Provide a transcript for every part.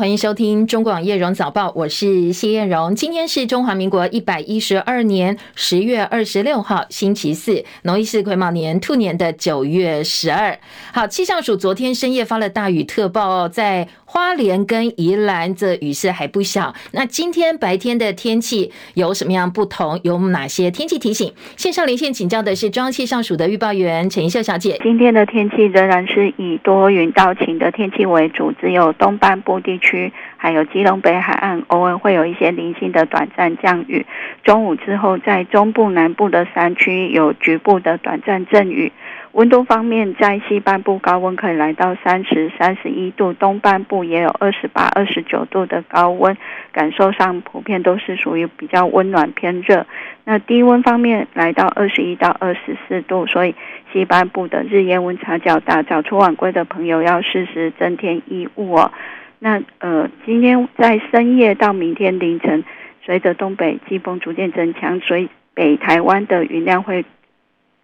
欢迎收听中广叶荣早报，我是谢艳荣。今天是中华民国一百一十二年十月二十六号，星期四，农历是癸卯年兔年的九月十二。好，气象署昨天深夜发了大雨特报，在花莲跟宜兰这雨势还不小。那今天白天的天气有什么样不同？有哪些天气提醒？线上连线请教的是中央气象署的预报员陈怡秀小姐。今天的天气仍然是以多云到晴的天气为主，只有东半部地区还有基隆北海岸偶尔会有一些零星的短暂降雨。中午之后，在中部南部的山区有局部的短暂阵雨。温度方面，在西半部高温可以来到三十、三十一度，东半部也有二十八、二十九度的高温，感受上普遍都是属于比较温暖偏热。那低温方面来到二十一到二十四度，所以西半部的日夜温差较大，早出晚归的朋友要适时增添衣物哦。那呃，今天在深夜到明天凌晨，随着东北季风逐渐增强，所以北台湾的云量会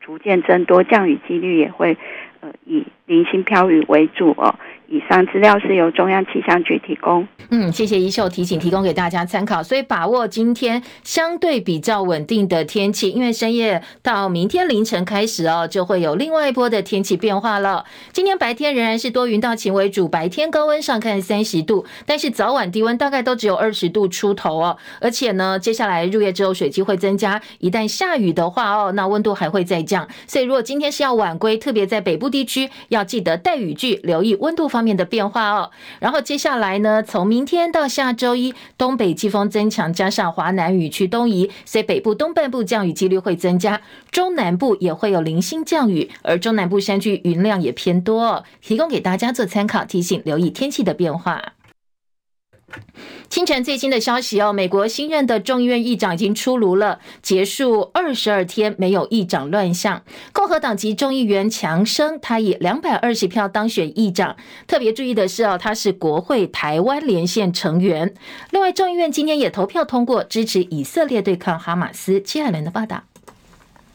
逐渐增多，降雨几率也会呃以零星飘雨为主哦。以上资料是由中央气象局提供。嗯，谢谢一秀提醒，提供给大家参考。所以把握今天相对比较稳定的天气，因为深夜到明天凌晨开始哦，就会有另外一波的天气变化了。今天白天仍然是多云到晴为主，白天高温上看三十度，但是早晚低温大概都只有二十度出头哦。而且呢，接下来入夜之后水汽会增加，一旦下雨的话哦，那温度还会再降。所以如果今天是要晚归，特别在北部地区要记得带雨具，留意温度方面的变化哦。然后接下来呢，从明天到下周一，东北季风增强，加上华南雨区东移，所以北部东半部降雨几率会增加，中南部也会有零星降雨，而中南部山区云量也偏多哦，提供给大家做参考，提醒留意天气的变化。清晨最新的消息哦，美国新任的众议院议长已经出炉了，结束二十二天没有议长乱象。共和党籍众议员强生，他以两百二十票当选议长。特别注意的是哦，他是国会台湾连线成员。另外，众议院今天也投票通过支持以色列对抗哈马斯。七海伦的报道。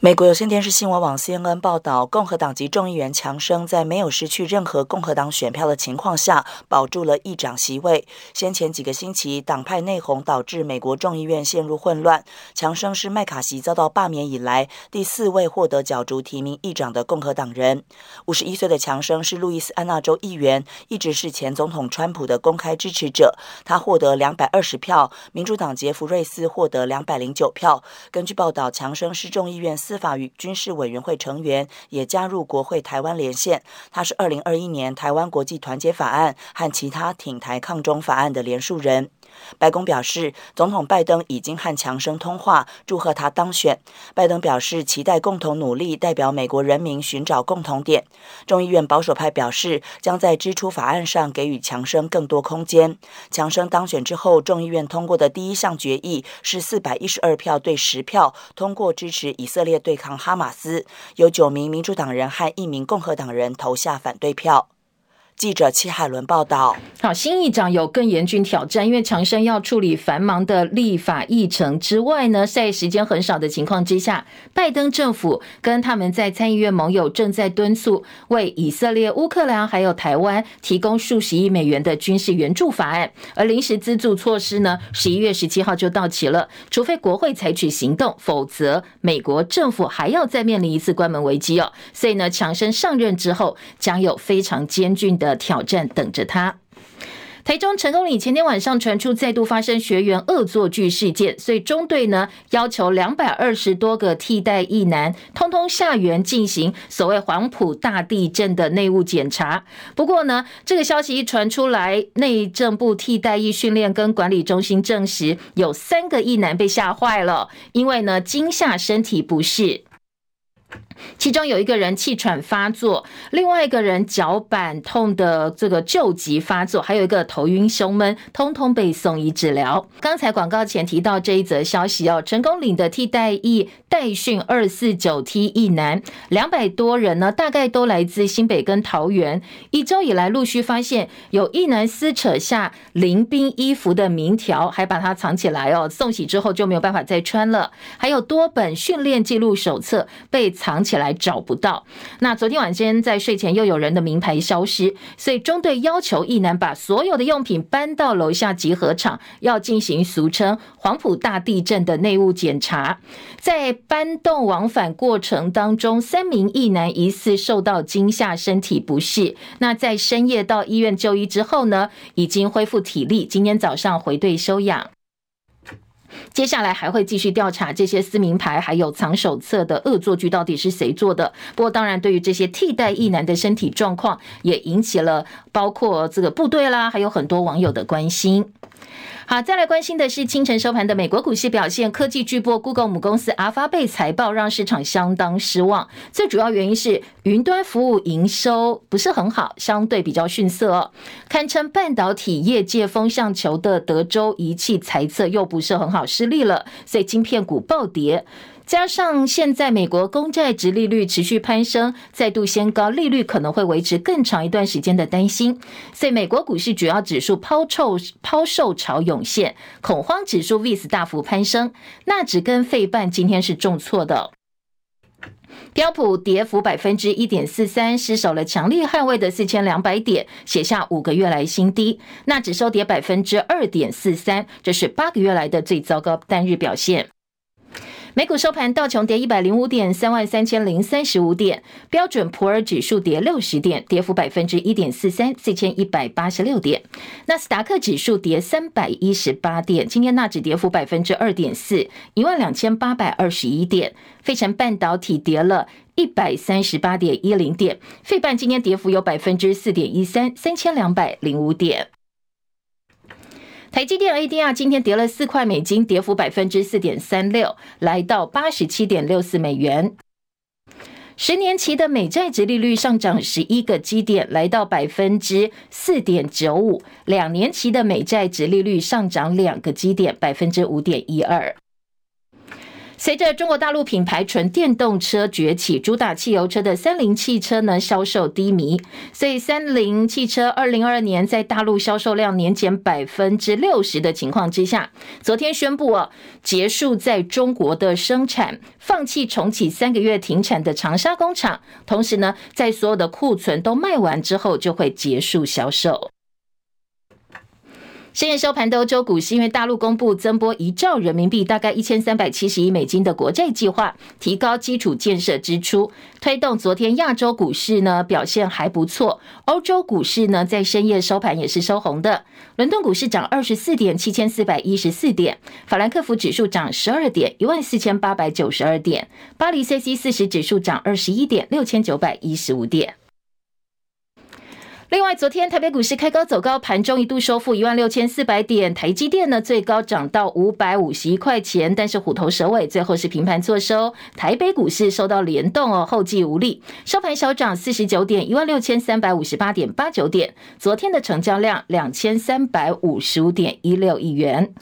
美国有线电视新闻网 CNN 报道，共和党籍众议员强生在没有失去任何共和党选票的情况下，保住了议长席位。先前几个星期，党派内讧导致美国众议院陷入混乱。强生是麦卡锡遭到罢免以来第四位获得角逐提名议长的共和党人。五十一岁的强生是路易斯安那州议员，一直是前总统川普的公开支持者。他获得两百二十票，民主党杰弗瑞斯获得两百零九票。根据报道，强生是众议院。司法与军事委员会成员，也加入国会台湾连线。他是二零二一年台湾国际团结法案和其他挺台抗中法案的联署人。白宫表示，总统拜登已经和强生通话，祝贺他当选。拜登表示，期待共同努力，代表美国人民寻找共同点。众议院保守派表示，将在支出法案上给予强生更多空间。强生当选之后，众议院通过的第一项决议是四百一十二票对十票通过支持以色列对抗哈马斯，有九名民主党人和一名共和党人投下反对票。记者戚海伦报道：好，新议长有更严峻挑战，因为强生要处理繁忙的立法议程之外呢，在时间很少的情况之下，拜登政府跟他们在参议院盟友正在敦促为以色列、乌克兰还有台湾提供数十亿美元的军事援助法案，而临时资助措施呢，十一月十七号就到期了，除非国会采取行动，否则美国政府还要再面临一次关门危机哦。所以呢，强生上任之后将有非常艰巨的。挑战等着他。台中成功里前天晚上传出再度发生学员恶作剧事件，所以中队呢要求两百二十多个替代役男通通下园进行所谓黄埔大地震的内务检查。不过呢，这个消息一传出来，内政部替代役训练跟管理中心证实有三个役男被吓坏了，因为呢惊吓身体不适。其中有一个人气喘发作，另外一个人脚板痛的这个旧疾发作，还有一个头晕胸闷，通通被送医治疗。刚才广告前提到这一则消息哦，成功岭的替代役代训二四九 T 役男两百多人呢，大概都来自新北跟桃园。一周以来陆续发现有役男撕扯下临兵衣服的名条，还把它藏起来哦，送洗之后就没有办法再穿了。还有多本训练记录手册被藏起。起来找不到。那昨天晚间在睡前又有人的名牌消失，所以中队要求一男把所有的用品搬到楼下集合场，要进行俗称黄埔大地震的内务检查。在搬动往返过程当中，三名一男疑似受到惊吓，身体不适。那在深夜到医院就医之后呢，已经恢复体力，今天早上回队休养。接下来还会继续调查这些撕名牌还有藏手册的恶作剧到底是谁做的。不过，当然对于这些替代役男的身体状况，也引起了包括这个部队啦，还有很多网友的关心。好，再来关心的是清晨收盘的美国股市表现。科技巨波 Google 母公司阿发贝财报让市场相当失望，最主要原因是云端服务营收不是很好，相对比较逊色哦。堪称半导体业界风向球的德州仪器财测又不是很好，失利了，所以晶片股暴跌。加上现在美国公债殖利率持续攀升，再度掀高利率可能会维持更长一段时间的担心，所以美国股市主要指数抛售抛售潮涌现，恐慌指数 VIX 大幅攀升，纳指跟费半今天是重挫的，标普跌幅百分之一点四三，失守了强力捍卫的四千两百点，写下五个月来新低，纳指收跌百分之二点四三，这是八个月来的最糟糕单日表现。美股收盘，道琼跌一百零五点，三万三千零三十五点；标准普尔指数跌六十点，跌幅百分之一点四三，四千一百八十六点；纳斯达克指数跌三百一十八点，今天纳指跌幅百分之二点四，一万两千八百二十一点；费城半导体跌了一百三十八点一零点，费半今天跌幅有百分之四点一三，三千两百零五点。台积电 ADR 今天跌了四块美金，跌幅百分之四点三六，来到八十七点六四美元。十年期的美债殖利率上涨十一个基点，来到百分之四点九五；两年期的美债殖利率上涨两个基点，百分之五点一二。随着中国大陆品牌纯电动车崛起，主打汽油车的三菱汽车呢销售低迷，所以三菱汽车二零二二年在大陆销售量年减百分之六十的情况之下，昨天宣布哦结束在中国的生产，放弃重启三个月停产的长沙工厂，同时呢在所有的库存都卖完之后就会结束销售。深夜收盘的欧洲股市，因为大陆公布增拨一兆人民币，大概一千三百七十亿美金的国债计划，提高基础建设支出，推动昨天亚洲股市呢表现还不错。欧洲股市呢在深夜收盘也是收红的，伦敦股市涨二十四点，七千四百一十四点；法兰克福指数涨十二点，一万四千八百九十二点；巴黎 c c 四十指数涨二十一点，六千九百一十五点。另外，昨天台北股市开高走高，盘中一度收复一万六千四百点。台积电呢，最高涨到五百五十一块钱，但是虎头蛇尾，最后是平盘作收。台北股市受到联动哦，后继无力，收盘小涨四十九点，一万六千三百五十八点八九点。昨天的成交量两千三百五十五点一六亿元。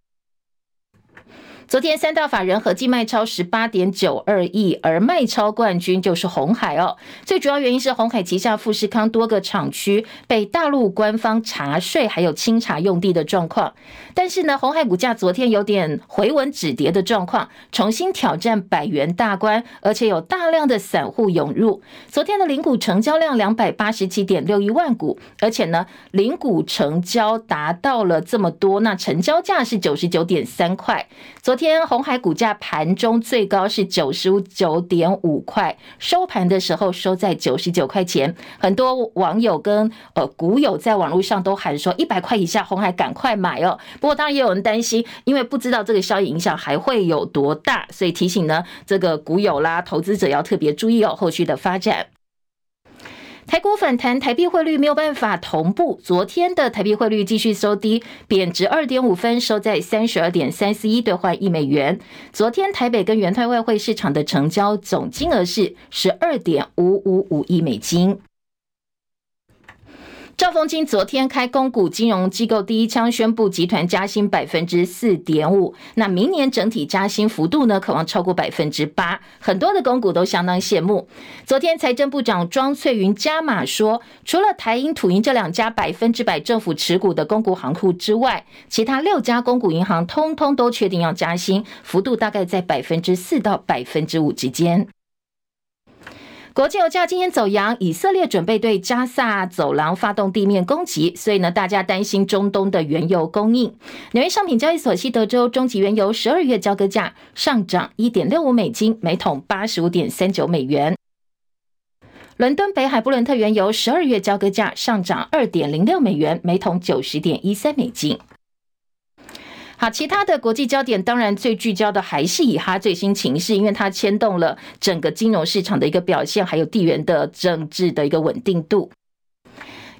昨天三大法人合计卖超十八点九二亿，而卖超冠军就是鸿海哦。最主要原因是鸿海旗下富士康多个厂区被大陆官方查税，还有清查用地的状况。但是呢，鸿海股价昨天有点回稳止跌的状况，重新挑战百元大关，而且有大量的散户涌入。昨天的零股成交量两百八十七点六一万股，而且呢，零股成交达到了这么多，那成交价是九十九点三块。昨天红海股价盘中最高是九十九点五块，收盘的时候收在九十九块钱。很多网友跟呃股友在网络上都喊说，一百块以下红海赶快买哦。不过当然也有人担心，因为不知道这个消息影响还会有多大，所以提醒呢这个股友啦、投资者要特别注意哦后续的发展。台股反弹，台币汇率没有办法同步。昨天的台币汇率继续收低，贬值二点五分，收在三十二点三四一兑换一美元。昨天台北跟元泰外汇市场的成交总金额是十二点五五五亿美金。兆丰金昨天开公股金融机构第一枪，宣布集团加薪百分之四点五。那明年整体加薪幅度呢，可望超过百分之八。很多的公股都相当羡慕。昨天财政部长庄翠云加码说，除了台银、土银这两家百分之百政府持股的公股行库之外，其他六家公股银行通通都确定要加薪，幅度大概在百分之四到百分之五之间。国际油价今天走扬，以色列准备对加萨走廊发动地面攻击，所以呢，大家担心中东的原油供应。纽约商品交易所西德州中级原油十二月交割价上涨一点六五美金，每桶八十五点三九美元。伦敦北海布伦特原油十二月交割价上涨二点零六美元，每桶九十点一三美金。好，其他的国际焦点当然最聚焦的还是以哈最新情势，因为它牵动了整个金融市场的一个表现，还有地缘的政治的一个稳定度。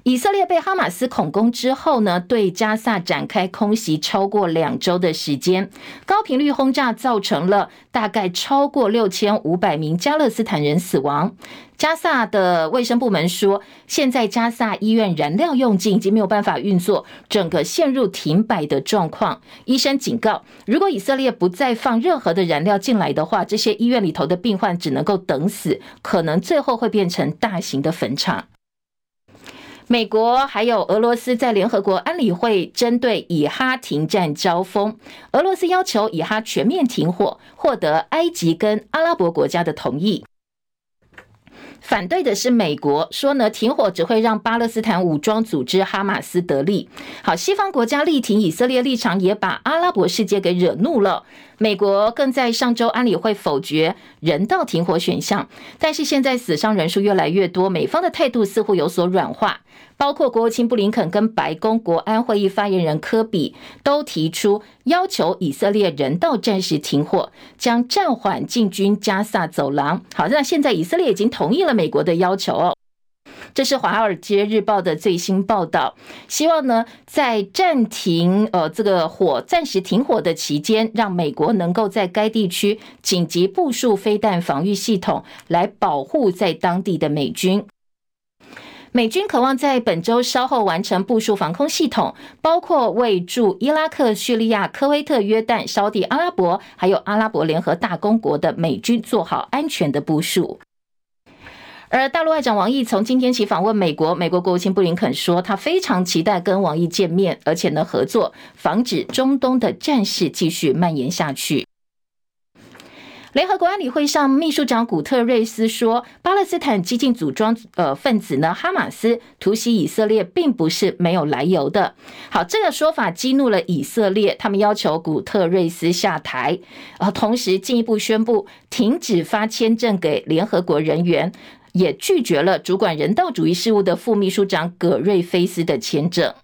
以色列被哈马斯恐攻之后呢，对加萨展开空袭超过两周的时间，高频率轰炸造成了大概超过六千五百名加勒斯坦人死亡。加萨的卫生部门说，现在加萨医院燃料用尽，已经没有办法运作，整个陷入停摆的状况。医生警告，如果以色列不再放任何的燃料进来的话，这些医院里头的病患只能够等死，可能最后会变成大型的坟场。美国还有俄罗斯在联合国安理会针对以哈停战交锋，俄罗斯要求以哈全面停火，获得埃及跟阿拉伯国家的同意。反对的是美国，说呢，停火只会让巴勒斯坦武装组织哈马斯得利。好，西方国家力挺以色列立场，也把阿拉伯世界给惹怒了。美国更在上周安理会否决人道停火选项，但是现在死伤人数越来越多，美方的态度似乎有所软化。包括国务卿布林肯跟白宫国安会议发言人科比都提出要求以色列人道暂时停火，将暂缓进军加萨走廊。好，那现在以色列已经同意了美国的要求哦。这是《华尔街日报》的最新报道，希望呢在暂停呃这个火暂时停火的期间，让美国能够在该地区紧急部署飞弹防御系统，来保护在当地的美军。美军渴望在本周稍后完成部署防空系统，包括为驻伊拉克、叙利亚、科威特、约旦、沙地阿拉伯还有阿拉伯联合大公国的美军做好安全的部署。而大陆外长王毅从今天起访问美国，美国国务卿布林肯说，他非常期待跟王毅见面，而且呢合作，防止中东的战事继续蔓延下去。联合国安理会上，秘书长古特瑞斯说，巴勒斯坦激进组装呃分子呢，哈马斯突袭以色列，并不是没有来由的。好，这个说法激怒了以色列，他们要求古特瑞斯下台，呃，同时进一步宣布停止发签证给联合国人员，也拒绝了主管人道主义事务的副秘书长葛瑞菲斯的签证。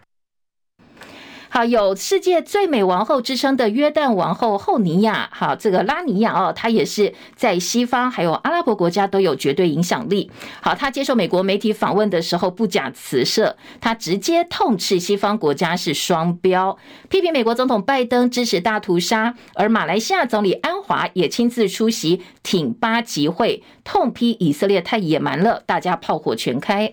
好，有世界最美王后之称的约旦王后后尼亚，好，这个拉尼亚哦，她也是在西方还有阿拉伯国家都有绝对影响力。好，她接受美国媒体访问的时候不假辞色，她直接痛斥西方国家是双标，批评美国总统拜登支持大屠杀，而马来西亚总理安华也亲自出席挺巴集会，痛批以色列太野蛮了，大家炮火全开。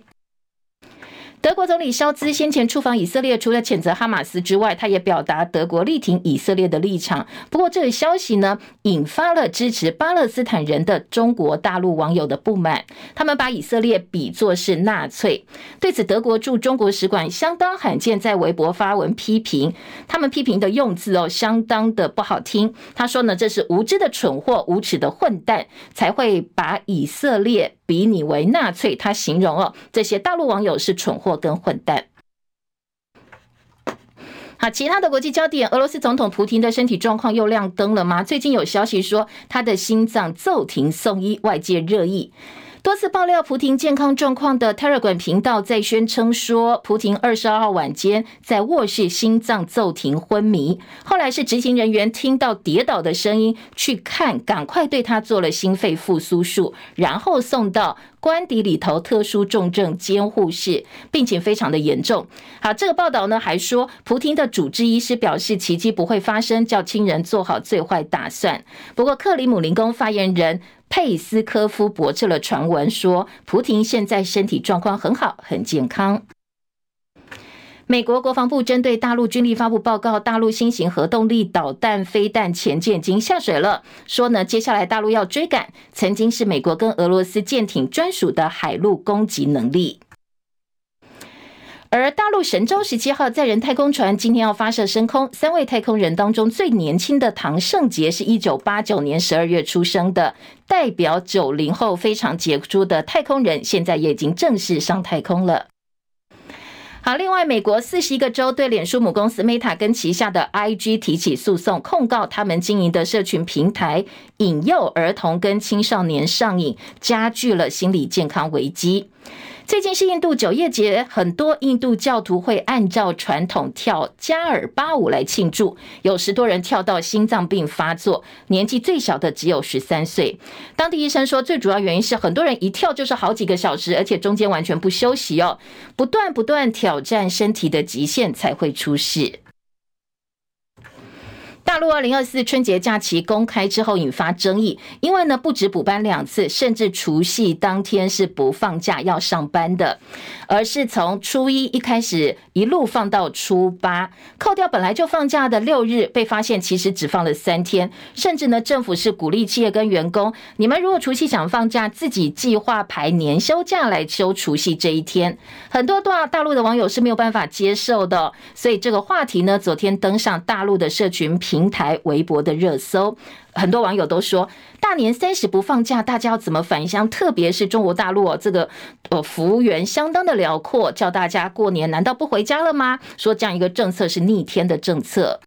德国总理肖兹先前出访以色列，除了谴责哈马斯之外，他也表达德国力挺以色列的立场。不过，这个消息呢，引发了支持巴勒斯坦人的中国大陆网友的不满。他们把以色列比作是纳粹。对此，德国驻中国使馆相当罕见，在微博发文批评。他们批评的用字哦，相当的不好听。他说呢，这是无知的蠢货、无耻的混蛋，才会把以色列比你为纳粹。他形容哦，这些大陆网友是蠢货。跟混蛋。好，其他的国际焦点，俄罗斯总统普丁的身体状况又亮灯了吗？最近有消息说他的心脏骤停送医，外界热议。多次爆料普廷健康状况的 Telegram 频道在宣称说，普廷二十二号晚间在卧室心脏骤停昏迷，后来是执行人员听到跌倒的声音去看，赶快对他做了心肺复苏术，然后送到官邸里头特殊重症监护室，病情非常的严重。好，这个报道呢还说，普京的主治医师表示奇迹不会发生，叫亲人做好最坏打算。不过克里姆林宫发言人。佩斯科夫驳斥了传闻，说普廷现在身体状况很好，很健康。美国国防部针对大陆军力发布报告，大陆新型核动力导弹飞弹潜舰已经下水了，说呢，接下来大陆要追赶曾经是美国跟俄罗斯舰艇专属的海陆攻击能力。而大陆神舟十七号载人太空船今天要发射升空，三位太空人当中最年轻的唐胜杰是一九八九年十二月出生的，代表九零后非常杰出的太空人，现在也已经正式上太空了。好，另外，美国四十一个州对脸书母公司 Meta 跟旗下的 IG 提起诉讼，控告他们经营的社群平台引诱儿童跟青少年上瘾，加剧了心理健康危机。最近是印度九叶节，很多印度教徒会按照传统跳加尔巴舞来庆祝，有十多人跳到心脏病发作，年纪最小的只有十三岁。当地医生说，最主要原因是很多人一跳就是好几个小时，而且中间完全不休息哦，不断不断挑战身体的极限才会出事。大陆二零二四春节假期公开之后引发争议，因为呢不止补班两次，甚至除夕当天是不放假要上班的，而是从初一一开始一路放到初八，扣掉本来就放假的六日，被发现其实只放了三天，甚至呢政府是鼓励企业跟员工，你们如果除夕想放假，自己计划排年休假来休除夕这一天，很多大大陆的网友是没有办法接受的，所以这个话题呢昨天登上大陆的社群平平台微博的热搜，很多网友都说大年三十不放假，大家要怎么返乡？特别是中国大陆，这个呃幅员相当的辽阔，叫大家过年难道不回家了吗？说这样一个政策是逆天的政策。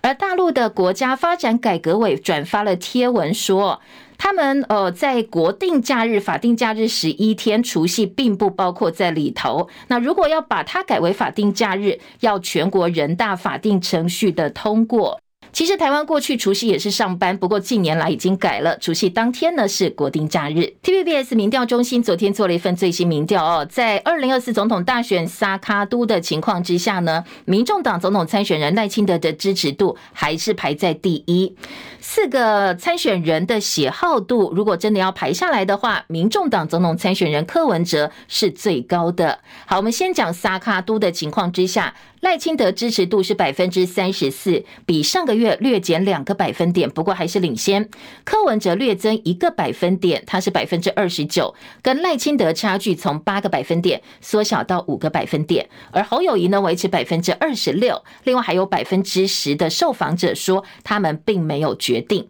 而大陆的国家发展改革委转发了贴文说，他们呃在国定假日、法定假日十一天除夕并不包括在里头。那如果要把它改为法定假日，要全国人大法定程序的通过。其实台湾过去除夕也是上班，不过近年来已经改了，除夕当天呢是国定假日。TVBS 民调中心昨天做了一份最新民调哦，在二零二四总统大选萨卡都的情况之下呢，民众党总统参选人赖清德的支持度还是排在第一。四个参选人的喜好度，如果真的要排下来的话，民众党总统参选人柯文哲是最高的。好，我们先讲萨卡都的情况之下。赖清德支持度是百分之三十四，比上个月略减两个百分点，不过还是领先。柯文哲略增一个百分点，他是百分之二十九，跟赖清德差距从八个百分点缩小到五个百分点。而侯友谊呢，维持百分之二十六，另外还有百分之十的受访者说他们并没有决定。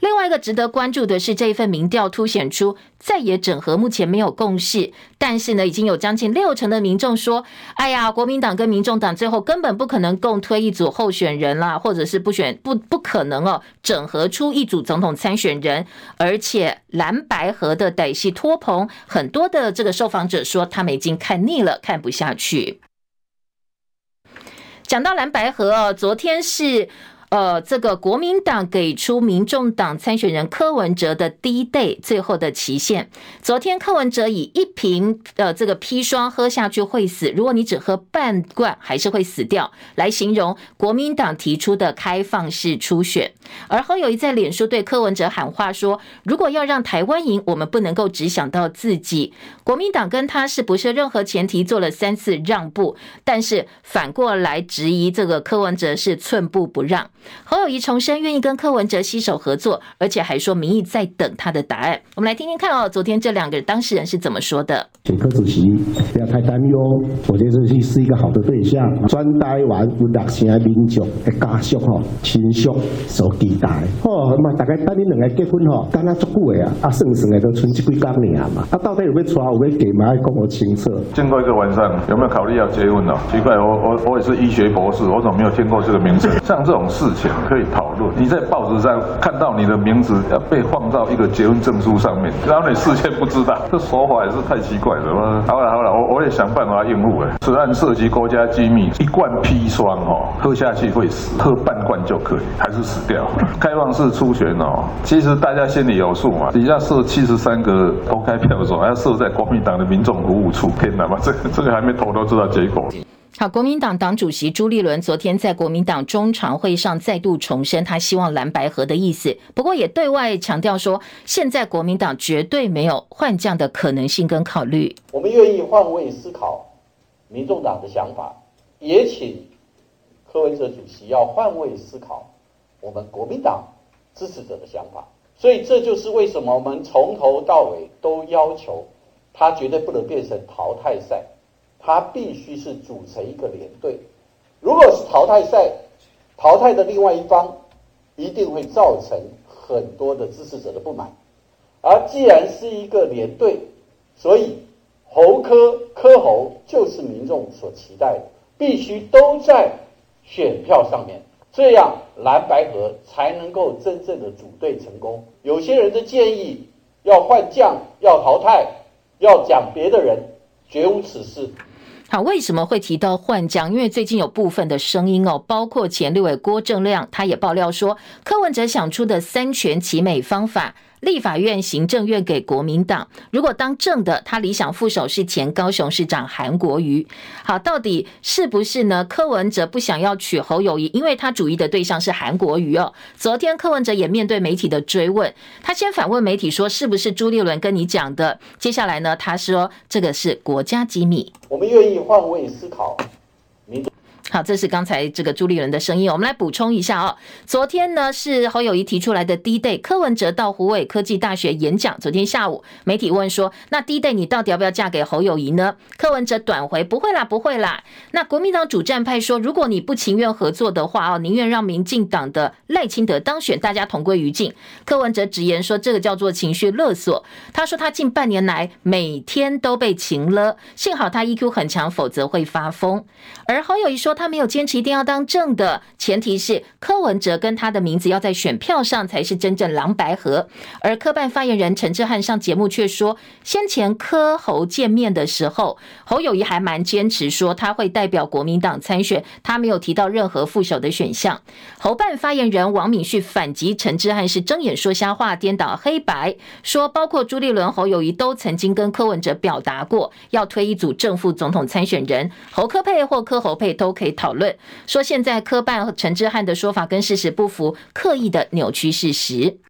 另外一个值得关注的是，这一份民调凸显出再也整合目前没有共识，但是呢，已经有将近六成的民众说：“哎呀，国民党跟民众党最后根本不可能共推一组候选人啦，或者是不选不不可能哦，整合出一组总统参选人。”而且蓝白河的歹戏拖棚，很多的这个受访者说他们已经看腻了，看不下去。讲到蓝白河哦，昨天是。呃，这个国民党给出民众党参选人柯文哲的 D-Day 最后的期限。昨天柯文哲以一瓶呃这个砒霜喝下去会死，如果你只喝半罐还是会死掉，来形容国民党提出的开放式初选。而侯友宜在脸书对柯文哲喊话说：“如果要让台湾赢，我们不能够只想到自己。国民党跟他是不设任何前提做了三次让步，但是反过来质疑这个柯文哲是寸步不让。”侯友谊重申愿意跟柯文哲携手合作，而且还说民意在等他的答案。我们来听听看哦，昨天这两个当事人是怎么说的。请柯主席不要太担忧，我觉得这是一个好的对象。专台湾有六成的民众的家属吼，亲属所期待。哦，嘛大概等你两个结婚吼，等了足久的啊，啊算算的都剩这几工年嘛。啊，到底有没有娶，有没有给嘛？要跟我清楚。经过一个晚上，有没有考虑要结婚呢？奇怪，我我我也是医学博士，我怎么没有听过这个名字？像这种事可以讨论。你在报纸上看到你的名字要被放到一个结婚证书上面，然后你事先不知道，这说法也是太奇怪了。好了好了，我我也想办法应付。哎，此案涉及国家机密，一罐砒霜哦，喝下去会死，喝半罐就可以，还是死掉。开放式初选哦，其实大家心里有数嘛。底下设七十三个投开票所，还要设在国民党的民众服务处，天哪嘛，这个这个还没投都知道结果。好，国民党党主席朱立伦昨天在国民党中常会上再度重申他希望蓝白合的意思，不过也对外强调说，现在国民党绝对没有换将的可能性跟考虑。我们愿意换位思考民众党的想法，也请柯文哲主席要换位思考我们国民党支持者的想法。所以这就是为什么我们从头到尾都要求他绝对不能变成淘汰赛。它必须是组成一个连队。如果是淘汰赛，淘汰的另外一方一定会造成很多的支持者的不满。而既然是一个连队，所以侯科科侯就是民众所期待的，必须都在选票上面，这样蓝白河才能够真正的组队成功。有些人的建议要换将、要淘汰、要讲别的人，绝无此事。好，为什么会提到换将？因为最近有部分的声音哦，包括前六位郭正亮，他也爆料说，柯文哲想出的三全其美方法。立法院、行政院给国民党，如果当政的，他理想副手是前高雄市长韩国瑜。好，到底是不是呢？柯文哲不想要娶侯友谊，因为他主义的对象是韩国瑜哦。昨天柯文哲也面对媒体的追问，他先反问媒体说：“是不是朱立伦跟你讲的？”接下来呢，他说：“这个是国家机密。”我们愿意换位思考。好，这是刚才这个朱立伦的声音。我们来补充一下哦。昨天呢是侯友谊提出来的 D Day，柯文哲到湖尾科技大学演讲。昨天下午，媒体问说：“那 D Day 你到底要不要嫁给侯友谊呢？”柯文哲短回：“不会啦，不会啦。”那国民党主战派说：“如果你不情愿合作的话哦，宁愿让民进党的赖清德当选，大家同归于尽。”柯文哲直言说：“这个叫做情绪勒索。”他说他近半年来每天都被情勒，幸好他 EQ 很强，否则会发疯。而侯友谊说他。没有坚持一定要当正的，前提是柯文哲跟他的名字要在选票上才是真正蓝白合。而科办发言人陈志汉上节目却说，先前柯侯见面的时候，侯友谊还蛮坚持说他会代表国民党参选，他没有提到任何副手的选项。侯办发言人王敏旭反击陈志汉是睁眼说瞎话、颠倒黑白，说包括朱立伦、侯友谊都曾经跟柯文哲表达过要推一组正副总统参选人，侯柯配或柯侯配都可以。可以讨论说，现在科办和陈志汉的说法跟事实不符，刻意的扭曲事实。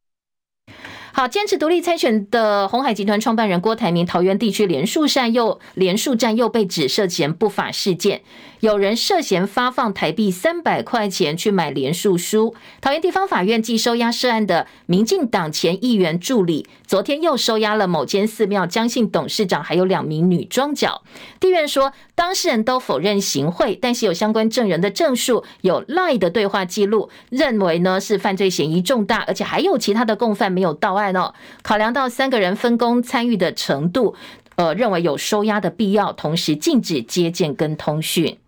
好，坚持独立参选的鸿海集团创办人郭台铭，桃园地区连署站又连署站又被指涉嫌不法事件。有人涉嫌发放台币三百块钱去买连署书。桃园地方法院继收押涉案的民进党前议员助理，昨天又收押了某间寺庙江姓董事长，还有两名女庄脚。地院说，当事人都否认行贿，但是有相关证人的证述，有赖的对话记录，认为呢是犯罪嫌疑重大，而且还有其他的共犯没有到案哦。考量到三个人分工参与的程度，呃，认为有收押的必要，同时禁止接见跟通讯。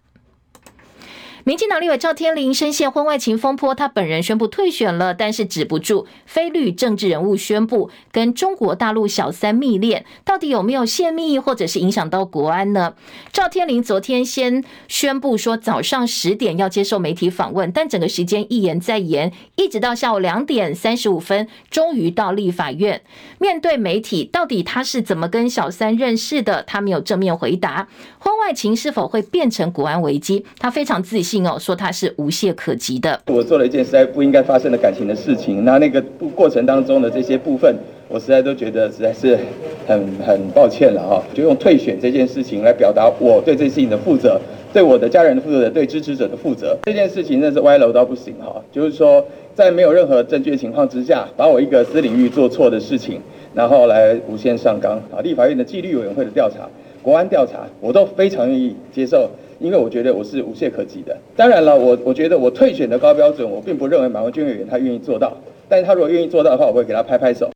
民进党立委赵天麟深陷婚外情风波，他本人宣布退选了，但是止不住非绿政治人物宣布跟中国大陆小三密恋，到底有没有泄密或者是影响到国安呢？赵天麟昨天先宣布说早上十点要接受媒体访问，但整个时间一延再延，一直到下午两点三十五分，终于到立法院面对媒体，到底他是怎么跟小三认识的？他没有正面回答。婚外情是否会变成国安危机？他非常自信。说他是无懈可击的。我做了一件实在不应该发生的感情的事情，那那个过程当中的这些部分，我实在都觉得实在是很很抱歉了哈。就用退选这件事情来表达我对这事情的负责，对我的家人的负责，对支持者的负责。这件事情真是歪楼到不行哈。就是说，在没有任何证据的情况之下，把我一个私领域做错的事情，然后来无限上纲啊。立法院的纪律委员会的调查、国安调查，我都非常愿意接受。因为我觉得我是无懈可击的。当然了，我我觉得我退选的高标准，我并不认为马文君委员他愿意做到。但是他如果愿意做到的话，我会给他拍拍手。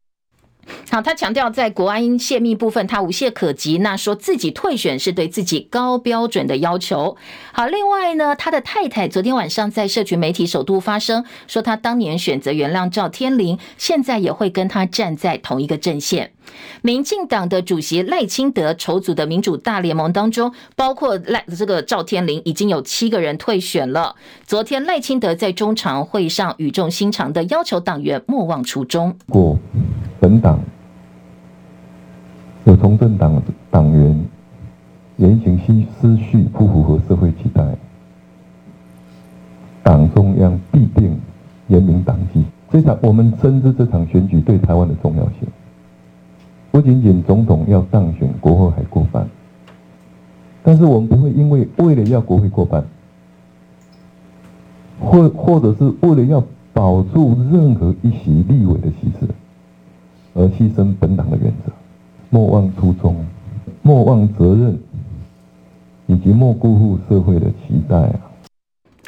好，他强调在国安泄密部分，他无懈可击。那说自己退选是对自己高标准的要求。好，另外呢，他的太太昨天晚上在社群媒体首度发声，说他当年选择原谅赵天麟，现在也会跟他站在同一个阵线。民进党的主席赖清德筹组的民主大联盟当中，包括赖这个赵天麟，已经有七个人退选了。昨天赖清德在中常会上语重心长的要求党员莫忘初衷。过本党。有从政党党员言行思思绪不符合社会期待，党中央必定严明党纪。这场我们深知这场选举对台湾的重要性，不仅仅总统要当选，国会还过半。但是我们不会因为为了要国会过半，或或者是为了要保住任何一席立委的席次，而牺牲本党的原则。莫忘初衷，莫忘责任，以及莫辜负社会的期待啊。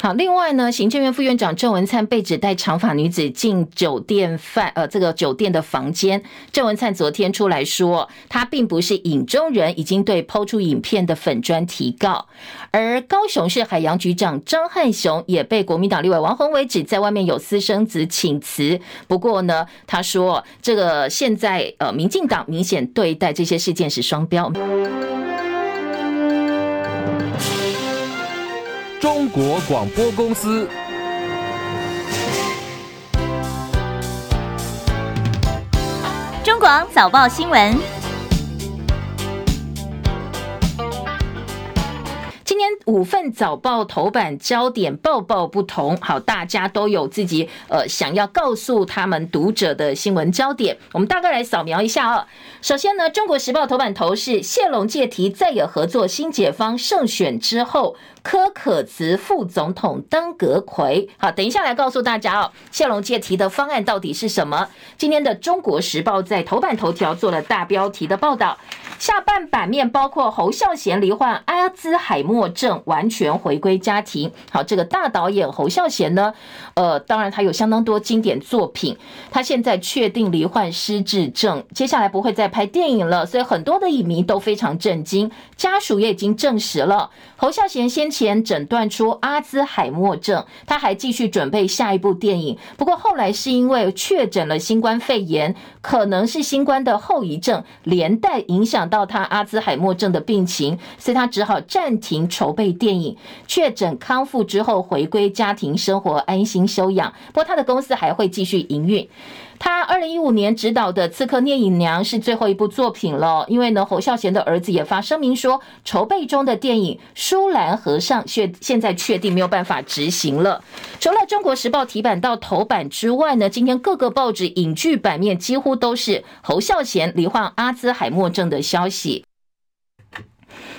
好，另外呢，行政院副院长郑文灿被指带长发女子进酒店饭，呃，这个酒店的房间。郑文灿昨天出来说，他并不是影中人，已经对抛出影片的粉专提告。而高雄市海洋局长张汉雄也被国民党立委王鸿薇指在外面有私生子请辞。不过呢，他说这个现在呃，民进党明显对待这些事件是双标。中国广播公司。中广早报新闻。今天五份早报头版焦点报报不同，好，大家都有自己呃想要告诉他们读者的新闻焦点，我们大概来扫描一下啊。首先呢，《中国时报》头版头是谢龙介提再有合作，新解方胜选之后。柯可辞副总统当阁揆，好，等一下来告诉大家哦，谢龙介提的方案到底是什么？今天的《中国时报》在头版头条做了大标题的报道，下半版面包括侯孝贤罹患阿兹海默症，完全回归家庭。好，这个大导演侯孝贤呢，呃，当然他有相当多经典作品，他现在确定罹患失智症，接下来不会再拍电影了，所以很多的影迷都非常震惊，家属也已经证实了，侯孝贤先。前诊断出阿兹海默症，他还继续准备下一部电影。不过后来是因为确诊了新冠肺炎，可能是新冠的后遗症，连带影响到他阿兹海默症的病情，所以他只好暂停筹备电影。确诊康复之后，回归家庭生活，安心休养。不过他的公司还会继续营运。他二零一五年执导的《刺客聂隐娘》是最后一部作品了，因为呢，侯孝贤的儿子也发声明说，筹备中的电影《舒兰和尚》现现在确定没有办法执行了。除了《中国时报》题版到头版之外呢，今天各个报纸影剧版面几乎都是侯孝贤罹患阿兹海默症的消息。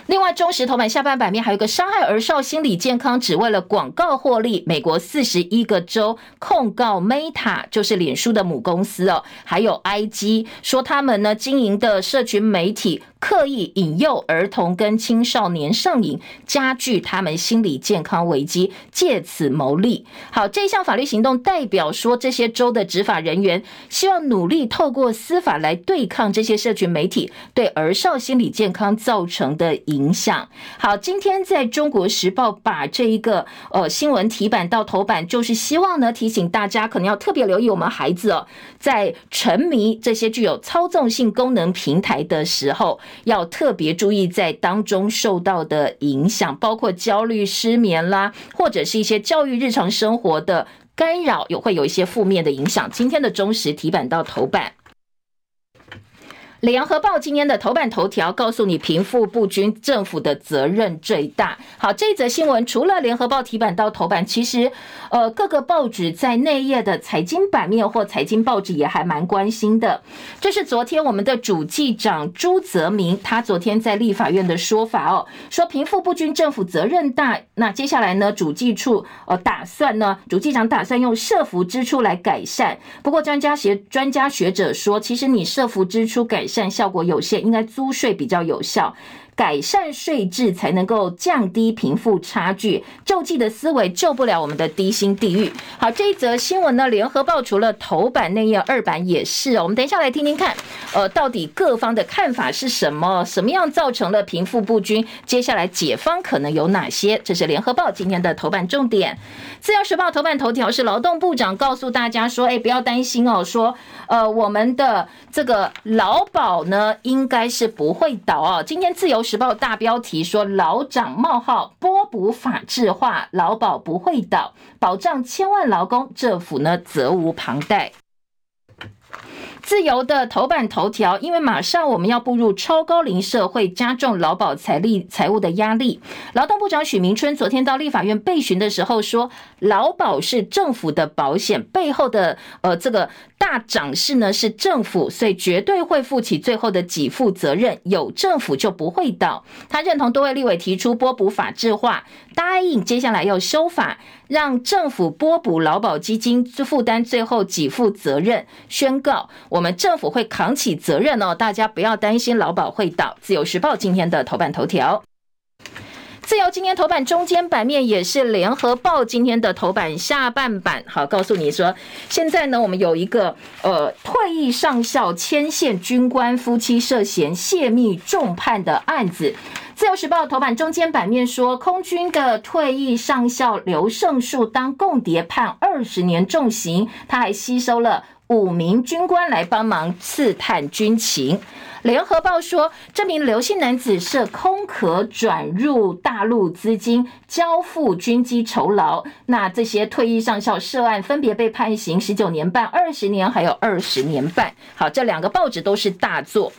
另外，中石头版下半版面还有个伤害儿少心理健康，只为了广告获利。美国四十一个州控告 Meta，就是脸书的母公司哦，还有 IG，说他们呢经营的社群媒体。刻意引诱儿童跟青少年上瘾，加剧他们心理健康危机，借此牟利。好，这项法律行动代表说，这些州的执法人员希望努力透过司法来对抗这些社群媒体对儿少心理健康造成的影响。好，今天在中国时报把这一个呃新闻题版到头版，就是希望呢提醒大家，可能要特别留意我们孩子哦，在沉迷这些具有操纵性功能平台的时候。要特别注意在当中受到的影响，包括焦虑、失眠啦，或者是一些教育日常生活的干扰，有会有一些负面的影响。今天的中时题版到头版。联合报今天的头版头条告诉你，贫富不均，政府的责任最大。好，这则新闻除了联合报题版到头版，其实呃各个报纸在内页的财经版面或财经报纸也还蛮关心的。这是昨天我们的主记长朱泽民他昨天在立法院的说法哦，说贫富不均，政府责任大。那接下来呢，主计处呃打算呢，主计长打算用社福支出来改善。不过专家学专家学者说，其实你社福支出改善。善效果有限，应该租税比较有效。改善税制才能够降低贫富差距，救济的思维救不了我们的低薪地狱。好，这一则新闻呢，联合报除了头版内页，二版也是哦。我们等一下来听听看，呃，到底各方的看法是什么？什么样造成了贫富不均？接下来解方可能有哪些？这是联合报今天的头版重点。自由时报头版头条是劳动部长告诉大家说：“哎，不要担心哦，说呃，我们的这个劳保呢，应该是不会倒哦。”今天自由。时报大标题说：“老长冒号波补法制化，劳保不会倒，保障千万劳工，政府呢责无旁贷。”自由的头版头条，因为马上我们要步入超高龄社会，加重劳保财力财务的压力。劳动部长许明春昨天到立法院备询的时候说，劳保是政府的保险，背后的呃这个大涨势呢是政府，所以绝对会负起最后的给付责任，有政府就不会倒。他认同多位立委提出拨补法制化，答应接下来要修法。让政府拨补劳保基金，负担最后给付责任。宣告我们政府会扛起责任哦，大家不要担心劳保会倒。自由时报今天的头版头条。自由今天头版中间版面也是联合报今天的头版下半版。好，告诉你说，现在呢，我们有一个呃退役上校牵线军官夫妻涉嫌泄密重判的案子。自由时报头版中间版面说，空军的退役上校刘胜树当共谍判二十年重刑，他还吸收了五名军官来帮忙刺探军情。联合报说，这名刘姓男子涉空壳转入大陆资金，交付军机酬劳。那这些退役上校涉案，分别被判刑十九年半、二十年，还有二十年半。好，这两个报纸都是大作。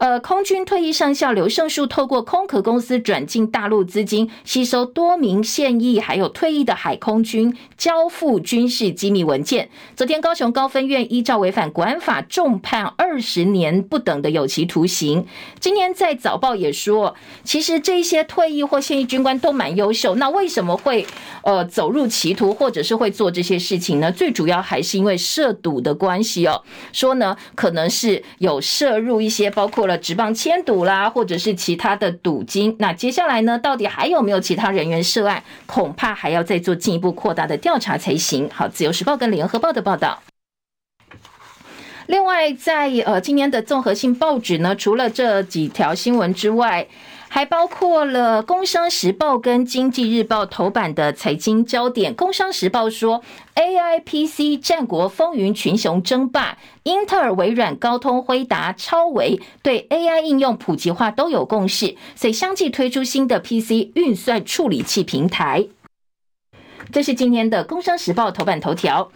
呃，空军退役上校刘胜树透过空壳公司转进大陆资金，吸收多名现役还有退役的海空军，交付军事机密文件。昨天高雄高分院依照违反国安法，重判二十年不等的有期徒刑。今天在早报也说，其实这些退役或现役军官都蛮优秀，那为什么会呃走入歧途，或者是会做这些事情呢？最主要还是因为涉赌的关系哦。说呢，可能是有涉入一些包括。职棒签赌啦，或者是其他的赌金。那接下来呢，到底还有没有其他人员涉案？恐怕还要再做进一步扩大的调查才行。好，自由时报跟联合报的报道。另外，在呃今年的综合性报纸呢，除了这几条新闻之外，还包括了《工商时报》跟《经济日报》头版的财经焦点。《工商时报》说，AI PC 战国风云群雄争霸，英特尔、微软、高通、辉达、超维对 AI 应用普及化都有共识，所以相继推出新的 PC 运算处理器平台。这是今天的《工商时报》头版头条。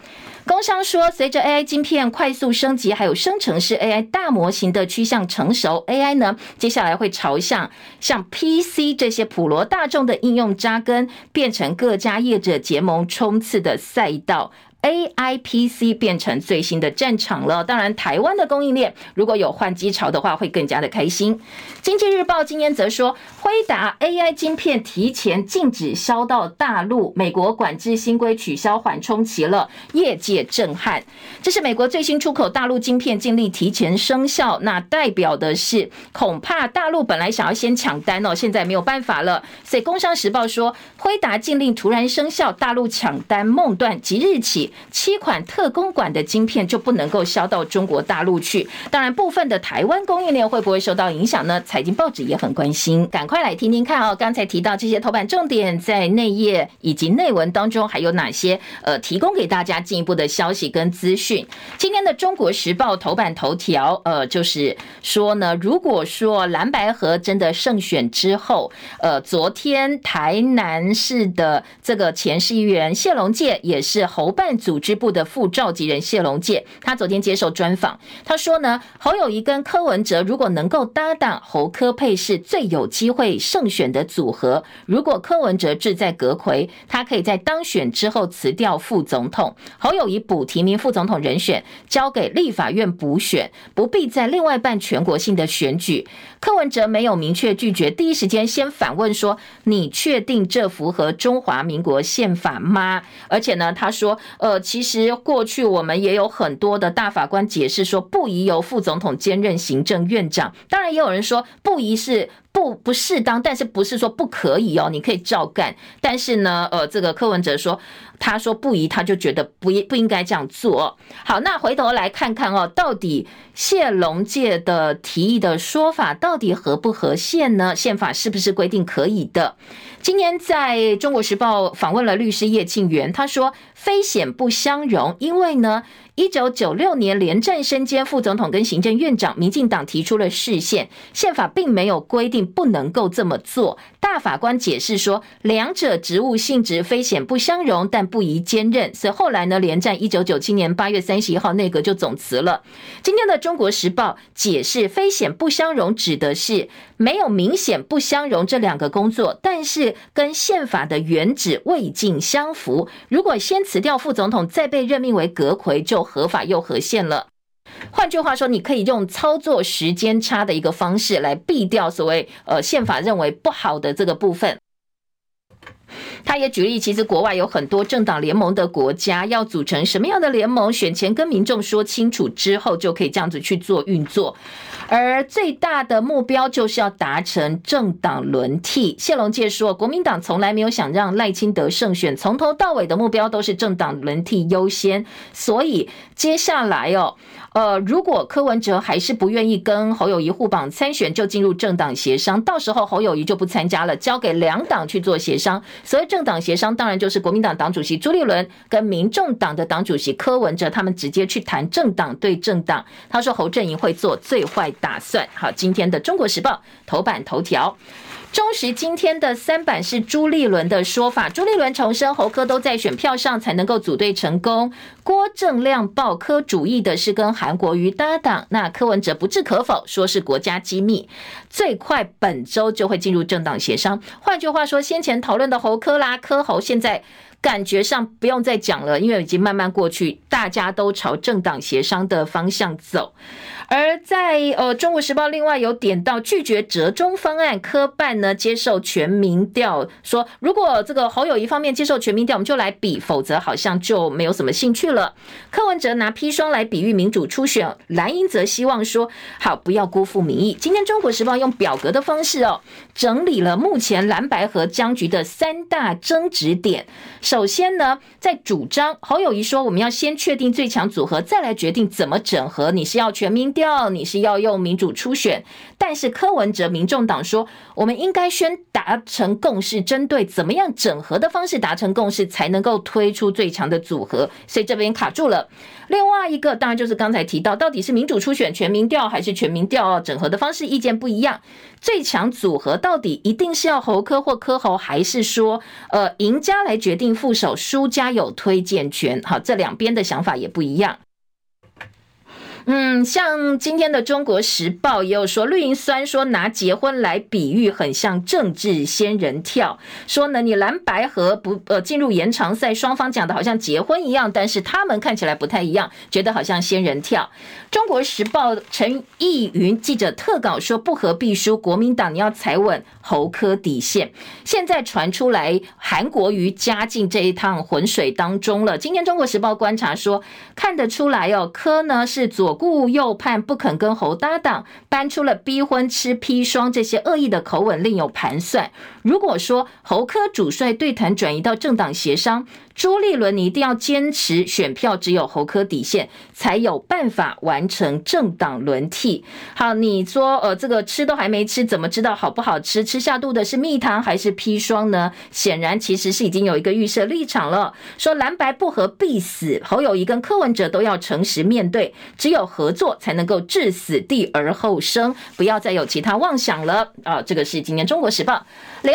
工商说，随着 AI 晶片快速升级，还有生成式 AI 大模型的趋向成熟，AI 呢，接下来会朝向像 PC 这些普罗大众的应用扎根，变成各家业者结盟冲刺的赛道。AI PC 变成最新的战场了。当然，台湾的供应链如果有换机潮的话，会更加的开心。经济日报今天则说，辉达 AI 晶片提前禁止销到大陆，美国管制新规取消缓冲期了，业界震撼。这是美国最新出口大陆晶片禁令提前生效，那代表的是恐怕大陆本来想要先抢单哦，现在没有办法了。所以工商时报说，辉达禁令突然生效，大陆抢单梦断，即日起。七款特供管的晶片就不能够销到中国大陆去。当然，部分的台湾供应链会不会受到影响呢？财经报纸也很关心，赶快来听听看哦。刚才提到这些头版重点，在内页以及内文当中还有哪些？呃，提供给大家进一步的消息跟资讯。今天的《中国时报》头版头条，呃，就是说呢，如果说蓝白合真的胜选之后，呃，昨天台南市的这个前市议员谢龙介也是侯办组织部的副召集人谢龙介，他昨天接受专访，他说呢，侯友宜跟柯文哲如果能够搭档，侯柯配是最有机会胜选的组合。如果柯文哲志在阁魁，他可以在当选之后辞掉副总统，侯友宜补提名副总统人选，交给立法院补选，不必再另外办全国性的选举。柯文哲没有明确拒绝，第一时间先反问说：“你确定这符合中华民国宪法吗？”而且呢，他说：“呃。”其实过去我们也有很多的大法官解释说，不宜由副总统兼任行政院长。当然，也有人说不宜是不不适当，但是不是说不可以哦？你可以照干。但是呢，呃，这个柯文哲说，他说不宜，他就觉得不应不应该这样做。好，那回头来看看哦，到底谢龙介的提议的说法到底合不合宪呢？宪法是不是规定可以的？今天在中国时报访问了律师叶庆元，他说非显不相容，因为呢。一九九六年连战身兼副总统跟行政院长，民进党提出了释宪，宪法并没有规定不能够这么做。大法官解释说，两者职务性质非显不相容，但不宜兼任。所以后来呢，连战一九九七年八月三十一号内阁就总辞了。今天的中国时报解释，非显不相容指的是没有明显不相容这两个工作，但是跟宪法的原旨未尽相符。如果先辞掉副总统，再被任命为阁揆，就合法又合宪了。换句话说，你可以用操作时间差的一个方式来避掉所谓呃宪法认为不好的这个部分。他也举例，其实国外有很多政党联盟的国家，要组成什么样的联盟，选前跟民众说清楚之后，就可以这样子去做运作。而最大的目标就是要达成政党轮替。谢龙介说，国民党从来没有想让赖清德胜选，从头到尾的目标都是政党轮替优先。所以接下来哦，呃，如果柯文哲还是不愿意跟侯友宜互绑参选，就进入政党协商，到时候侯友宜就不参加了，交给两党去做协商。所谓政党协商，当然就是国民党党主席朱立伦跟民众党的党主席柯文哲，他们直接去谈政党对政党。他说侯阵营会做最坏打算。好，今天的《中国时报》头版头条，中实今天的三版是朱立伦的说法。朱立伦重申，侯科都在选票上才能够组队成功。郭正亮报科主义的是跟韩国瑜搭档，那柯文哲不置可否，说是国家机密，最快本周就会进入政党协商。换句话说，先前讨论的侯科啦，柯侯现在。感觉上不用再讲了，因为已经慢慢过去，大家都朝政党协商的方向走。而在呃《中国时报》另外有点到拒绝折中方案，柯办呢接受全民调，说如果这个侯友谊方面接受全民调，我们就来比，否则好像就没有什么兴趣了。柯文哲拿砒霜来比喻民主初选，蓝营则希望说好不要辜负民意。今天《中国时报》用表格的方式哦，整理了目前蓝白和僵局的三大争执点。首先呢，在主张侯友谊说我们要先确定最强组合，再来决定怎么整合。你是要全民调，你是要用民主初选，但是柯文哲民众党说，我们应该先达成共识，针对怎么样整合的方式达成共识，才能够推出最强的组合，所以这边卡住了。另外一个当然就是刚才提到，到底是民主初选、全民调还是全民调整合的方式，意见不一样。最强组合到底一定是要侯柯或柯侯，还是说呃赢家来决定副手，输家有推荐权？好，这两边的想法也不一样。嗯，像今天的《中国时报》也有说，绿营虽然说拿结婚来比喻，很像政治仙人跳，说呢，你蓝白合不呃进入延长赛，双方讲的好像结婚一样，但是他们看起来不太一样，觉得好像仙人跳。《中国时报》陈义云记者特稿说，不合必输，国民党你要踩稳侯科底线。现在传出来韩国瑜加进这一趟浑水当中了。今天《中国时报》观察说，看得出来哦，科呢是左。顾右盼，不肯跟侯搭档，搬出了逼婚、吃砒霜这些恶意的口吻，另有盘算。如果说侯科主帅对谈转移到政党协商，朱立伦，你一定要坚持选票只有侯科底线，才有办法完成政党轮替。好，你说呃，这个吃都还没吃，怎么知道好不好吃？吃下肚的是蜜糖还是砒霜呢？显然其实是已经有一个预设立场了，说蓝白不合必死，侯友谊跟柯文哲都要诚实面对，只有合作才能够置死地而后生，不要再有其他妄想了啊！这个是今年《中国时报》。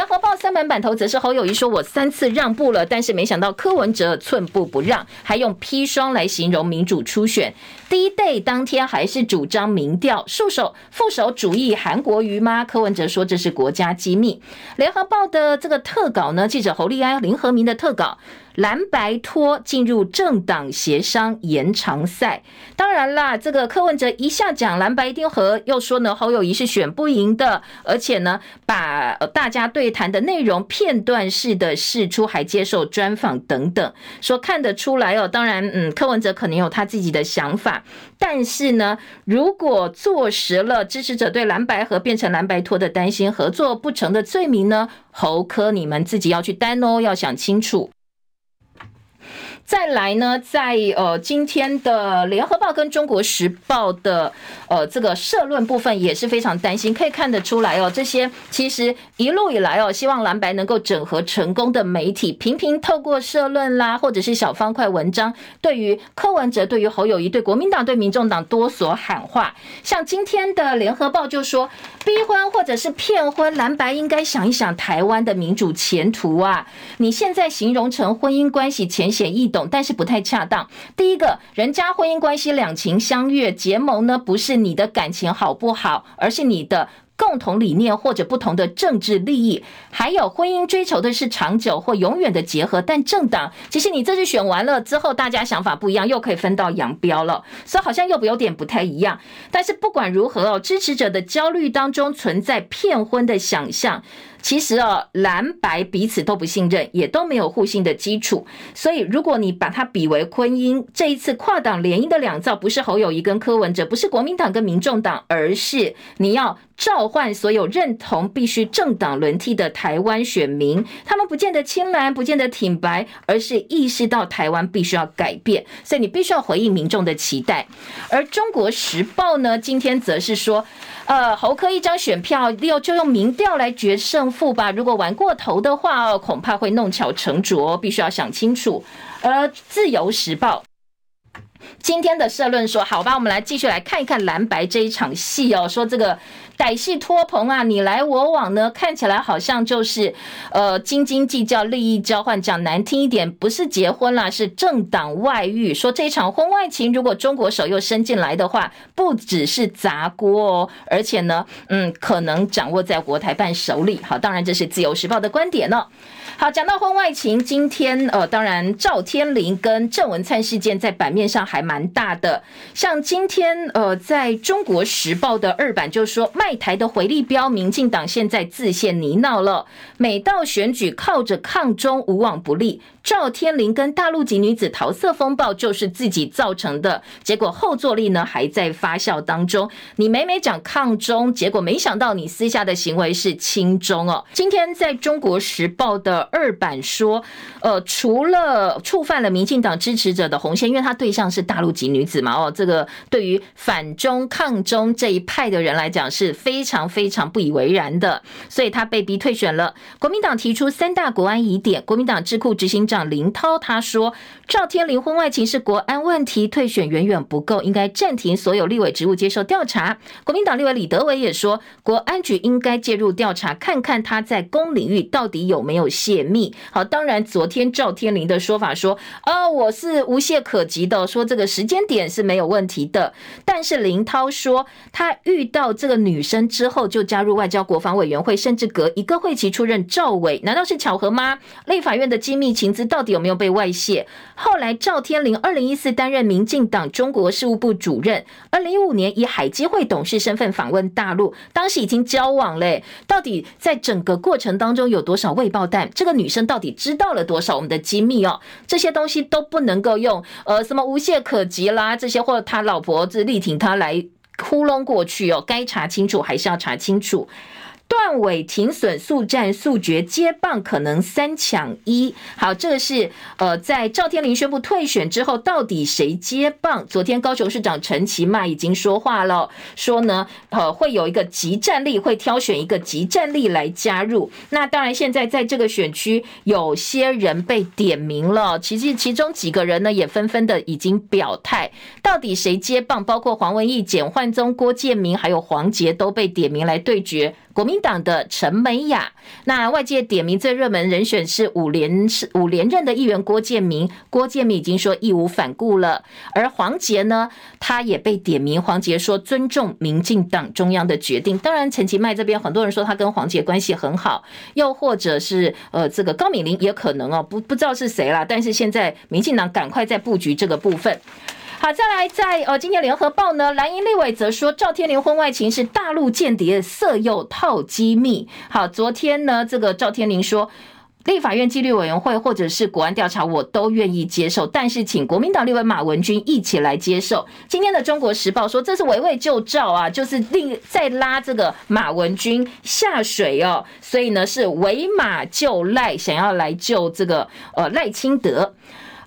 联合报三门版头则是侯友谊说：“我三次让步了，但是没想到柯文哲寸步不让，还用砒霜来形容民主初选。第一 day 当天还是主张民调，束手副手主义韩国瑜吗？柯文哲说这是国家机密。联合报的这个特稿呢，记者侯立安、林和明的特稿。”蓝白拖进入政党协商延长赛，当然啦，这个柯文哲一下讲蓝白一定合，又说呢侯友谊是选不赢的，而且呢把大家对谈的内容片段式的释出，还接受专访等等，说看得出来哦。当然，嗯，柯文哲可能有他自己的想法，但是呢，如果坐实了支持者对蓝白和变成蓝白托的担心，合作不成的罪名呢，侯科你们自己要去担哦，要想清楚。再来呢，在呃今天的联合报跟中国时报的呃这个社论部分也是非常担心，可以看得出来哦，这些其实一路以来哦，希望蓝白能够整合成功的媒体，频频透过社论啦，或者是小方块文章，对于柯文哲、对于侯友谊、对国民党、对民众党多所喊话。像今天的联合报就说，逼婚或者是骗婚，蓝白应该想一想台湾的民主前途啊！你现在形容成婚姻关系浅显易懂。但是不太恰当。第一个，人家婚姻关系两情相悦结盟呢，不是你的感情好不好，而是你的共同理念或者不同的政治利益。还有婚姻追求的是长久或永远的结合，但政党其实你这次选完了之后，大家想法不一样，又可以分道扬镳了，所以好像又有点不太一样。但是不管如何哦，支持者的焦虑当中存在骗婚的想象。其实哦，蓝白彼此都不信任，也都没有互信的基础。所以，如果你把它比为婚姻，这一次跨党联姻的两造，不是侯友宜跟柯文哲，不是国民党跟民众党，而是你要召唤所有认同必须政党轮替的台湾选民，他们不见得青蓝，不见得挺白，而是意识到台湾必须要改变，所以你必须要回应民众的期待。而中国时报呢，今天则是说。呃，侯科一张选票，要就用民调来决胜负吧。如果玩过头的话哦，恐怕会弄巧成拙，必须要想清楚。而自由时报今天的社论说，好吧，我们来继续来看一看蓝白这一场戏哦，说这个。歹戏拖棚啊，你来我往呢，看起来好像就是，呃，斤斤计较、利益交换。讲难听一点，不是结婚啦，是政党外遇。说这场婚外情，如果中国手又伸进来的话，不只是砸锅哦，而且呢，嗯，可能掌握在国台办手里。好，当然这是自由时报的观点呢。好，讲到婚外情，今天呃，当然赵天麟跟郑文灿事件在版面上还蛮大的。像今天呃，在中国时报的二版就说，卖台的回力标，民进党现在自陷泥淖了。每到选举，靠着抗中无往不利。赵天麟跟大陆籍女子桃色风暴就是自己造成的，结果后坐力呢还在发酵当中。你每每讲抗中，结果没想到你私下的行为是亲中哦。今天在中国时报的二版说，呃，除了触犯了民进党支持者的红线，因为他对象是大陆籍女子嘛，哦，这个对于反中抗中这一派的人来讲是非常非常不以为然的，所以他被逼退选了。国民党提出三大国安疑点，国民党智库执行长林涛他说，赵天麟婚外情是国安问题，退选远远不够，应该暂停所有立委职务接受调查。国民党立委李德伟也说，国安局应该介入调查，看看他在公领域到底有没有泄密。好，当然昨天赵天麟的说法说，啊，我是无懈可击的，说这个时间点是没有问题的。但是林涛说，他遇到这个女生之后就加入外交国防委员会，甚至隔一个会期出任赵委，难道是巧合吗？立法院的机密情资。到底有没有被外泄？后来赵天麟二零一四担任民进党中国事务部主任，二零一五年以海基会董事身份访问大陆，当时已经交往嘞。到底在整个过程当中有多少未爆弹？这个女生到底知道了多少我们的机密哦？这些东西都不能够用呃什么无懈可击啦，这些或者他老婆子力挺他来糊弄过去哦，该查清楚还是要查清楚。断尾停损速战速决接棒可能三抢一，好，这个是呃，在赵天麟宣布退选之后，到底谁接棒？昨天高雄市长陈其迈已经说话了，说呢，呃，会有一个即战力，会挑选一个即战力来加入。那当然，现在在这个选区，有些人被点名了，其实其中几个人呢，也纷纷的已经表态，到底谁接棒？包括黄文义、简焕宗、郭建明，还有黄杰都被点名来对决。国民党的陈美雅，那外界点名最热门人选是五连是五连任的议员郭建明，郭建明已经说义无反顾了。而黄杰呢，他也被点名，黄杰说尊重民进党中央的决定。当然，陈其迈这边很多人说他跟黄杰关系很好，又或者是呃这个高敏玲也可能哦，不不知道是谁啦。但是现在民进党赶快在布局这个部分。好，再来在呃，今天联合报呢，蓝营立委则说赵天麟婚外情是大陆间谍色诱套机密。好，昨天呢，这个赵天麟说，立法院纪律委员会或者是国安调查，我都愿意接受，但是请国民党立委马文君一起来接受。今天的中国时报说这是围魏救赵啊，就是另再拉这个马文君下水哦，所以呢是围马救赖，想要来救这个呃赖清德。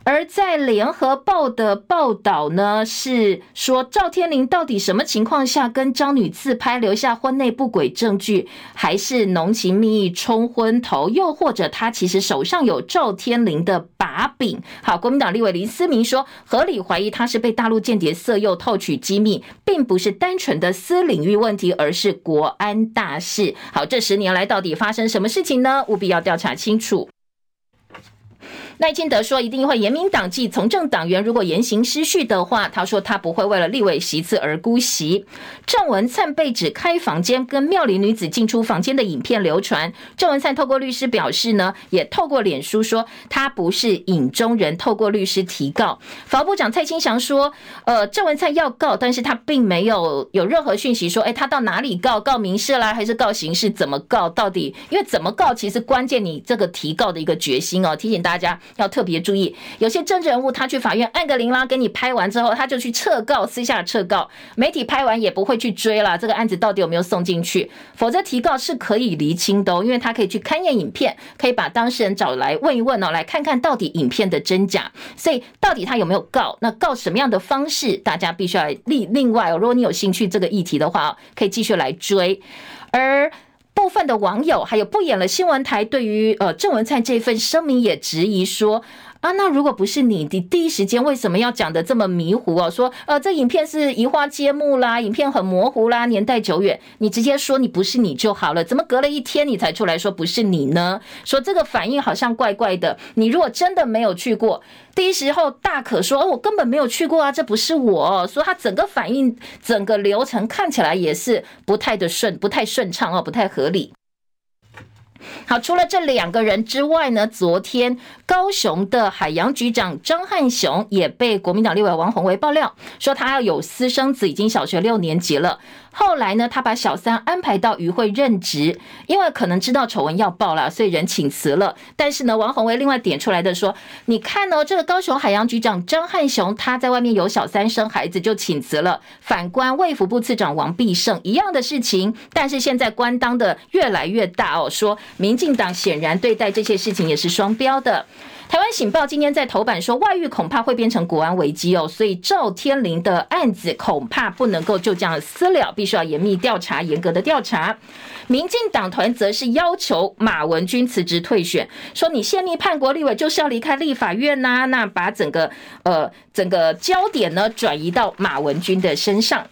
而在联合报的报道呢，是说赵天麟到底什么情况下跟张女自拍留下婚内不轨证据，还是浓情蜜意冲昏头，又或者他其实手上有赵天麟的把柄？好，国民党立委林思明说，合理怀疑他是被大陆间谍色诱套取机密，并不是单纯的私领域问题，而是国安大事。好，这十年来到底发生什么事情呢？务必要调查清楚。赖清德说一定会严明党纪，从政党员如果言行失序的话，他说他不会为了立委席次而姑息。郑文灿被指开房间跟妙龄女子进出房间的影片流传，郑文灿透过律师表示呢，也透过脸书说他不是影中人，透过律师提告。法务部长蔡清祥说，呃，郑文灿要告，但是他并没有有任何讯息说，哎，他到哪里告？告民事啦，还是告刑事？怎么告？到底因为怎么告，其实关键你这个提告的一个决心哦，提醒大家。要特别注意，有些政治人物他去法院按个铃啦，给你拍完之后，他就去撤告，私下撤告。媒体拍完也不会去追了，这个案子到底有没有送进去？否则提告是可以厘清的哦，因为他可以去勘验影片，可以把当事人找来问一问哦，来看看到底影片的真假。所以到底他有没有告？那告什么样的方式？大家必须要另另外哦，如果你有兴趣这个议题的话，可以继续来追。而部分的网友还有不演了新闻台，对于呃郑文灿这份声明也质疑说。啊，那如果不是你，你第一时间为什么要讲得这么迷糊哦？说呃，这影片是移花接木啦，影片很模糊啦，年代久远，你直接说你不是你就好了，怎么隔了一天你才出来说不是你呢？说这个反应好像怪怪的。你如果真的没有去过，第一时候大可说，哦，我根本没有去过啊，这不是我。说他整个反应、整个流程看起来也是不太的顺，不太顺畅哦，不太合理。好，除了这两个人之外呢，昨天高雄的海洋局长张汉雄也被国民党立委王洪维爆料说，他要有私生子，已经小学六年级了。后来呢，他把小三安排到渔会任职，因为可能知道丑闻要爆了，所以人请辞了。但是呢，王宏威另外点出来的说，你看哦，这个高雄海洋局长张汉雄他在外面有小三生孩子就请辞了。反观卫福部次长王必胜一样的事情，但是现在官当的越来越大哦，说民进党显然对待这些事情也是双标的。台湾醒报今天在头版说，外遇恐怕会变成国安危机哦，所以赵天麟的案子恐怕不能够就这样私了，必须要严密调查、严格的调查。民进党团则是要求马文君辞职退选，说你泄密叛国立委就是要离开立法院呐、那把整个呃整个焦点呢转移到马文君的身上。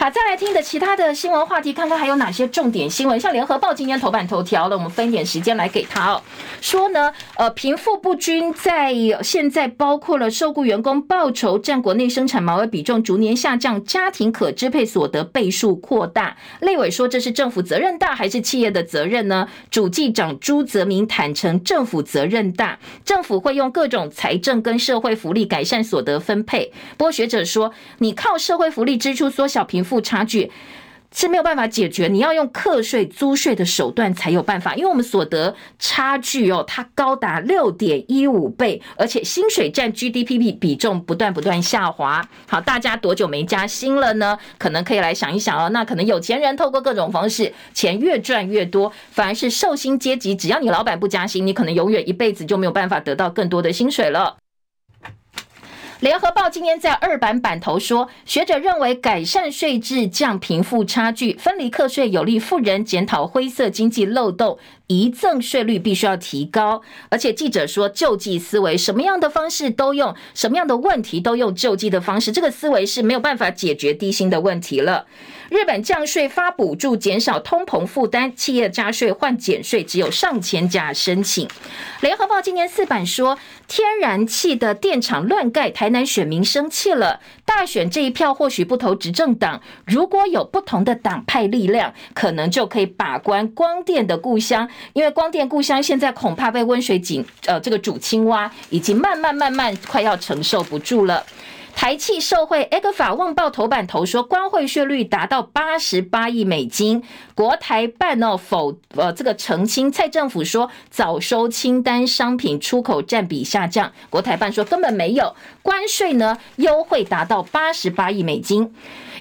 好，再来听的其他的新闻话题，看看还有哪些重点新闻。像联合报今天头版头条了，我们分一点时间来给他哦。说呢，呃，贫富不均在现在包括了受雇员工报酬占国内生产毛额比重逐年下降，家庭可支配所得倍数扩大。立委说这是政府责任大还是企业的责任呢？主计长朱泽民坦承政府责任大，政府会用各种财政跟社会福利改善所得分配。不过学者说，你靠社会福利支出缩小贫富。负差距是没有办法解决，你要用课税、租税的手段才有办法。因为我们所得差距哦，它高达六点一五倍，而且薪水占 GDP 比比重不断不断下滑。好，大家多久没加薪了呢？可能可以来想一想哦。那可能有钱人透过各种方式，钱越赚越多，反而是受薪阶级，只要你老板不加薪，你可能永远一辈子就没有办法得到更多的薪水了。联合报今天在二版版头说，学者认为改善税制降贫富差距，分离课税有利富人，检讨灰色经济漏洞。遗赠税率必须要提高，而且记者说救济思维，什么样的方式都用，什么样的问题都用救济的方式，这个思维是没有办法解决低薪的问题了。日本降税发补助，减少通膨负担，企业加税换减税，只有上千家申请。联合报今年四版说，天然气的电厂乱盖，台南选民生气了。大选这一票或许不投执政党，如果有不同的党派力量，可能就可以把关光电的故乡。因为光电故乡现在恐怕被温水井呃这个煮青蛙，已经慢慢慢慢快要承受不住了。台气受贿，埃克法旺报头版头说，光汇税率达到八十八亿美金。国台办哦否呃这个澄清，蔡政府说早收清单商品出口占比下降，国台办说根本没有关税呢，优惠达到八十八亿美金。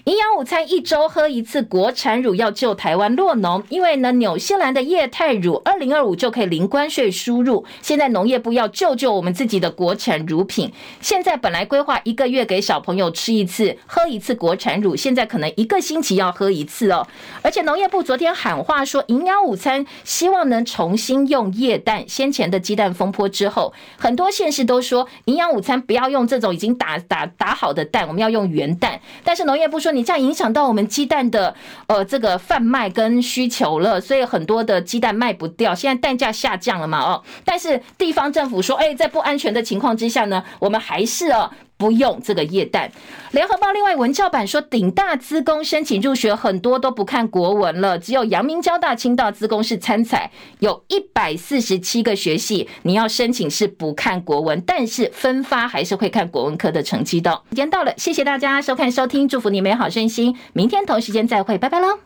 营养午餐一周喝一次国产乳，要救台湾酪农。因为呢，纽西兰的液态乳二零二五就可以零关税输入。现在农业部要救救我们自己的国产乳品。现在本来规划一个月给小朋友吃一次、喝一次国产乳，现在可能一个星期要喝一次哦。而且农业部昨天喊话说，营养午餐希望能重新用液蛋。先前的鸡蛋风波之后，很多县市都说营养午餐不要用这种已经打打打好的蛋，我们要用原蛋。但是农业部说，你这样影响到我们鸡蛋的呃这个贩卖跟需求了，所以很多的鸡蛋卖不掉。现在蛋价下降了嘛？哦，但是地方政府说，哎，在不安全的情况之下呢，我们还是哦。不用这个液氮。联合报另外文教版说，顶大资工申请入学很多都不看国文了，只有阳明交大、清大资工是参采，有一百四十七个学系，你要申请是不看国文，但是分发还是会看国文科的成绩的。时间到了，谢谢大家收看收听，祝福你美好身心，明天同时间再会，拜拜喽。